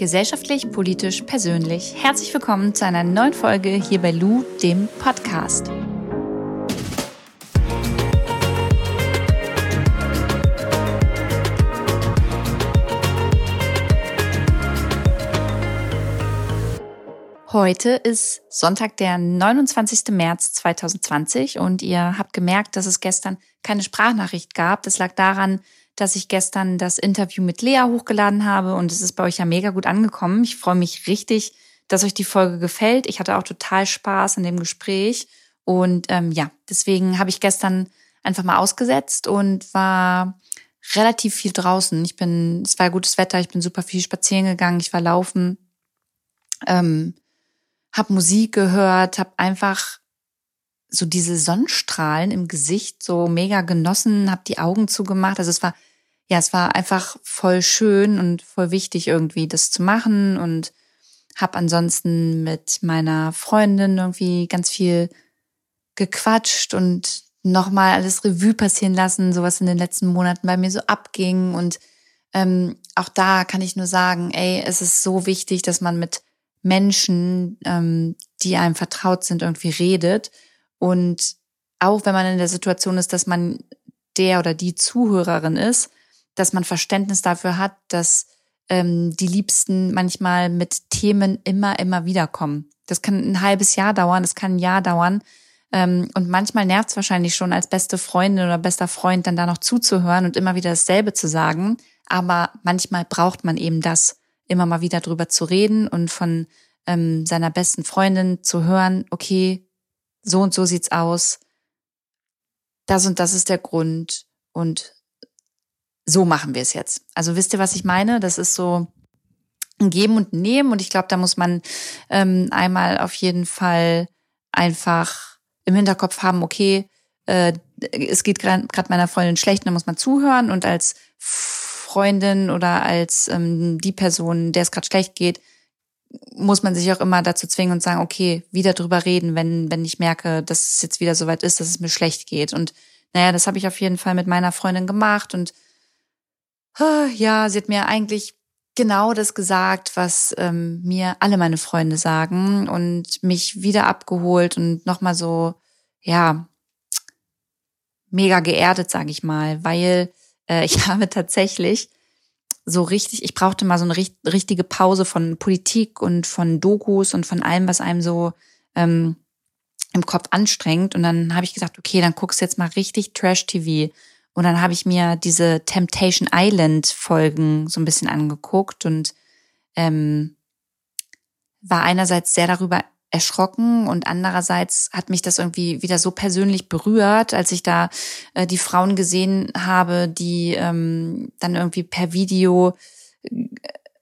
Gesellschaftlich, politisch, persönlich. Herzlich willkommen zu einer neuen Folge hier bei Lou, dem Podcast. Heute ist Sonntag, der 29. März 2020 und ihr habt gemerkt, dass es gestern keine Sprachnachricht gab. Das lag daran, dass ich gestern das Interview mit Lea hochgeladen habe und es ist bei euch ja mega gut angekommen. Ich freue mich richtig, dass euch die Folge gefällt. Ich hatte auch total Spaß in dem Gespräch und ähm, ja, deswegen habe ich gestern einfach mal ausgesetzt und war relativ viel draußen. Ich bin, es war gutes Wetter, ich bin super viel spazieren gegangen, ich war laufen, ähm, habe Musik gehört, habe einfach so diese Sonnenstrahlen im Gesicht so mega genossen, habe die Augen zugemacht. Also es war ja, es war einfach voll schön und voll wichtig irgendwie das zu machen und habe ansonsten mit meiner Freundin irgendwie ganz viel gequatscht und nochmal alles Revue passieren lassen, so was in den letzten Monaten bei mir so abging. Und ähm, auch da kann ich nur sagen, ey, es ist so wichtig, dass man mit Menschen, ähm, die einem vertraut sind, irgendwie redet. Und auch wenn man in der Situation ist, dass man der oder die Zuhörerin ist, dass man Verständnis dafür hat, dass ähm, die Liebsten manchmal mit Themen immer, immer wiederkommen. Das kann ein halbes Jahr dauern, das kann ein Jahr dauern. Ähm, und manchmal nervt es wahrscheinlich schon als beste Freundin oder bester Freund dann da noch zuzuhören und immer wieder dasselbe zu sagen. Aber manchmal braucht man eben das, immer mal wieder drüber zu reden und von ähm, seiner besten Freundin zu hören, okay, so und so sieht's aus. Das und das ist der Grund. Und so machen wir es jetzt. Also wisst ihr, was ich meine? Das ist so ein Geben und Nehmen und ich glaube, da muss man ähm, einmal auf jeden Fall einfach im Hinterkopf haben, okay, äh, es geht gerade meiner Freundin schlecht, da muss man zuhören und als Freundin oder als ähm, die Person, der es gerade schlecht geht, muss man sich auch immer dazu zwingen und sagen, okay, wieder drüber reden, wenn, wenn ich merke, dass es jetzt wieder soweit ist, dass es mir schlecht geht. Und naja, das habe ich auf jeden Fall mit meiner Freundin gemacht und ja, sie hat mir eigentlich genau das gesagt, was ähm, mir alle meine Freunde sagen und mich wieder abgeholt und nochmal so, ja, mega geerdet, sage ich mal, weil äh, ich habe tatsächlich so richtig, ich brauchte mal so eine richtige Pause von Politik und von Dokus und von allem, was einem so ähm, im Kopf anstrengt. Und dann habe ich gesagt, okay, dann guckst du jetzt mal richtig Trash-TV. Und dann habe ich mir diese Temptation Island Folgen so ein bisschen angeguckt und ähm, war einerseits sehr darüber erschrocken und andererseits hat mich das irgendwie wieder so persönlich berührt, als ich da äh, die Frauen gesehen habe, die ähm, dann irgendwie per Video äh,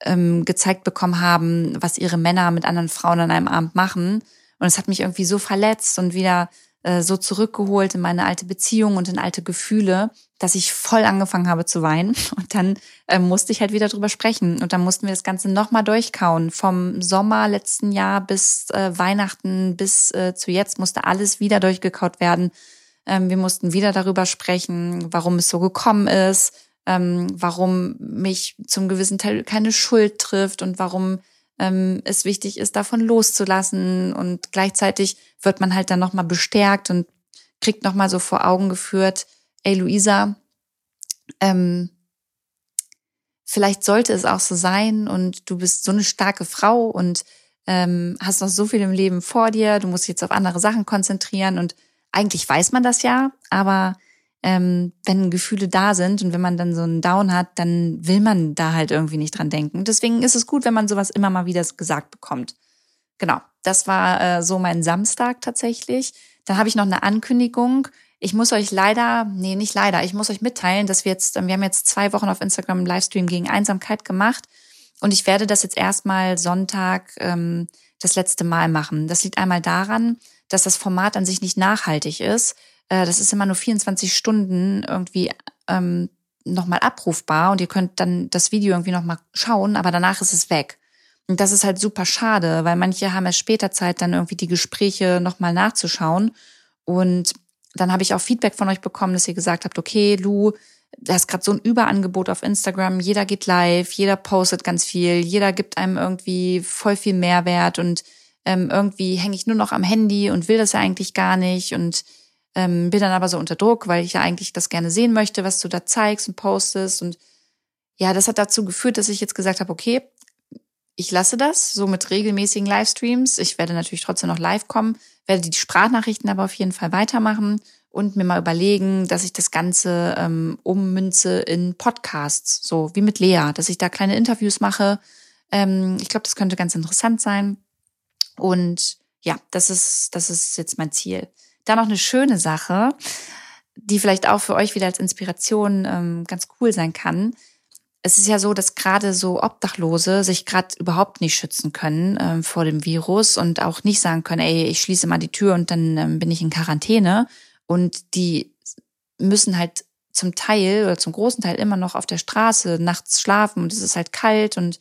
ähm, gezeigt bekommen haben, was ihre Männer mit anderen Frauen an einem Abend machen. Und es hat mich irgendwie so verletzt und wieder äh, so zurückgeholt in meine alte Beziehung und in alte Gefühle, dass ich voll angefangen habe zu weinen. Und dann äh, musste ich halt wieder drüber sprechen. Und dann mussten wir das Ganze nochmal durchkauen. Vom Sommer letzten Jahr bis äh, Weihnachten bis äh, zu jetzt musste alles wieder durchgekaut werden. Ähm, wir mussten wieder darüber sprechen, warum es so gekommen ist, ähm, warum mich zum gewissen Teil keine Schuld trifft und warum ähm, es wichtig ist, davon loszulassen. Und gleichzeitig wird man halt dann nochmal bestärkt und kriegt nochmal so vor Augen geführt, ey Luisa, ähm, vielleicht sollte es auch so sein und du bist so eine starke Frau und ähm, hast noch so viel im Leben vor dir, du musst dich jetzt auf andere Sachen konzentrieren und eigentlich weiß man das ja, aber ähm, wenn Gefühle da sind und wenn man dann so einen Down hat, dann will man da halt irgendwie nicht dran denken. Deswegen ist es gut, wenn man sowas immer mal wieder gesagt bekommt. Genau, das war äh, so mein Samstag tatsächlich. Dann habe ich noch eine Ankündigung. Ich muss euch leider, nee, nicht leider, ich muss euch mitteilen, dass wir jetzt, wir haben jetzt zwei Wochen auf Instagram einen Livestream gegen Einsamkeit gemacht und ich werde das jetzt erstmal Sonntag ähm, das letzte Mal machen. Das liegt einmal daran, dass das Format an sich nicht nachhaltig ist. Äh, das ist immer nur 24 Stunden irgendwie ähm, nochmal abrufbar und ihr könnt dann das Video irgendwie nochmal schauen, aber danach ist es weg. Und das ist halt super schade, weil manche haben erst später Zeit, dann irgendwie die Gespräche nochmal nachzuschauen. Und dann habe ich auch Feedback von euch bekommen, dass ihr gesagt habt, okay, Lu, da ist gerade so ein Überangebot auf Instagram. Jeder geht live, jeder postet ganz viel, jeder gibt einem irgendwie voll viel Mehrwert und ähm, irgendwie hänge ich nur noch am Handy und will das ja eigentlich gar nicht und ähm, bin dann aber so unter Druck, weil ich ja eigentlich das gerne sehen möchte, was du da zeigst und postest. Und ja, das hat dazu geführt, dass ich jetzt gesagt habe, okay, ich lasse das so mit regelmäßigen Livestreams. Ich werde natürlich trotzdem noch live kommen, werde die Sprachnachrichten aber auf jeden Fall weitermachen und mir mal überlegen, dass ich das Ganze ähm, ummünze in Podcasts, so wie mit Lea, dass ich da kleine Interviews mache. Ähm, ich glaube, das könnte ganz interessant sein. Und ja, das ist, das ist jetzt mein Ziel. Da noch eine schöne Sache, die vielleicht auch für euch wieder als Inspiration ähm, ganz cool sein kann. Es ist ja so, dass gerade so Obdachlose sich gerade überhaupt nicht schützen können ähm, vor dem Virus und auch nicht sagen können, ey, ich schließe mal die Tür und dann ähm, bin ich in Quarantäne. Und die müssen halt zum Teil oder zum großen Teil immer noch auf der Straße nachts schlafen und es ist halt kalt und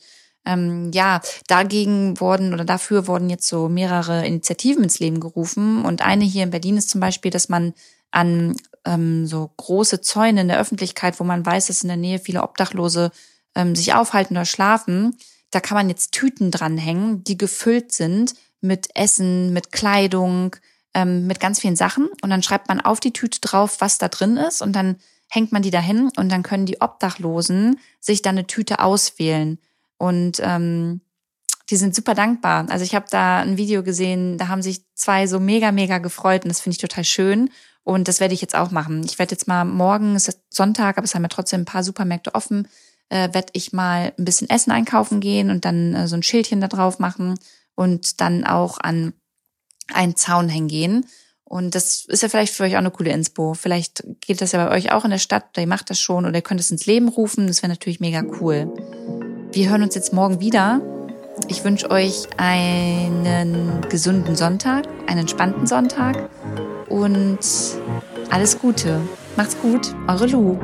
ähm, ja, dagegen wurden oder dafür wurden jetzt so mehrere Initiativen ins Leben gerufen. Und eine hier in Berlin ist zum Beispiel, dass man an ähm, so große Zäune in der Öffentlichkeit, wo man weiß, dass in der Nähe viele Obdachlose ähm, sich aufhalten oder schlafen, da kann man jetzt Tüten dranhängen, die gefüllt sind mit Essen, mit Kleidung, ähm, mit ganz vielen Sachen. Und dann schreibt man auf die Tüte drauf, was da drin ist. Und dann hängt man die dahin und dann können die Obdachlosen sich dann eine Tüte auswählen. Und ähm, die sind super dankbar. Also ich habe da ein Video gesehen, da haben sich zwei so mega, mega gefreut und das finde ich total schön. Und das werde ich jetzt auch machen. Ich werde jetzt mal morgen, es ist Sonntag, aber es haben ja trotzdem ein paar Supermärkte offen, äh, werde ich mal ein bisschen Essen einkaufen gehen und dann äh, so ein Schildchen da drauf machen und dann auch an einen Zaun hängen gehen. Und das ist ja vielleicht für euch auch eine coole Inspo. Vielleicht geht das ja bei euch auch in der Stadt, oder ihr macht das schon, oder ihr könnt es ins Leben rufen. Das wäre natürlich mega cool. Wir hören uns jetzt morgen wieder. Ich wünsche euch einen gesunden Sonntag, einen entspannten Sonntag und alles Gute. Macht's gut, eure Lu.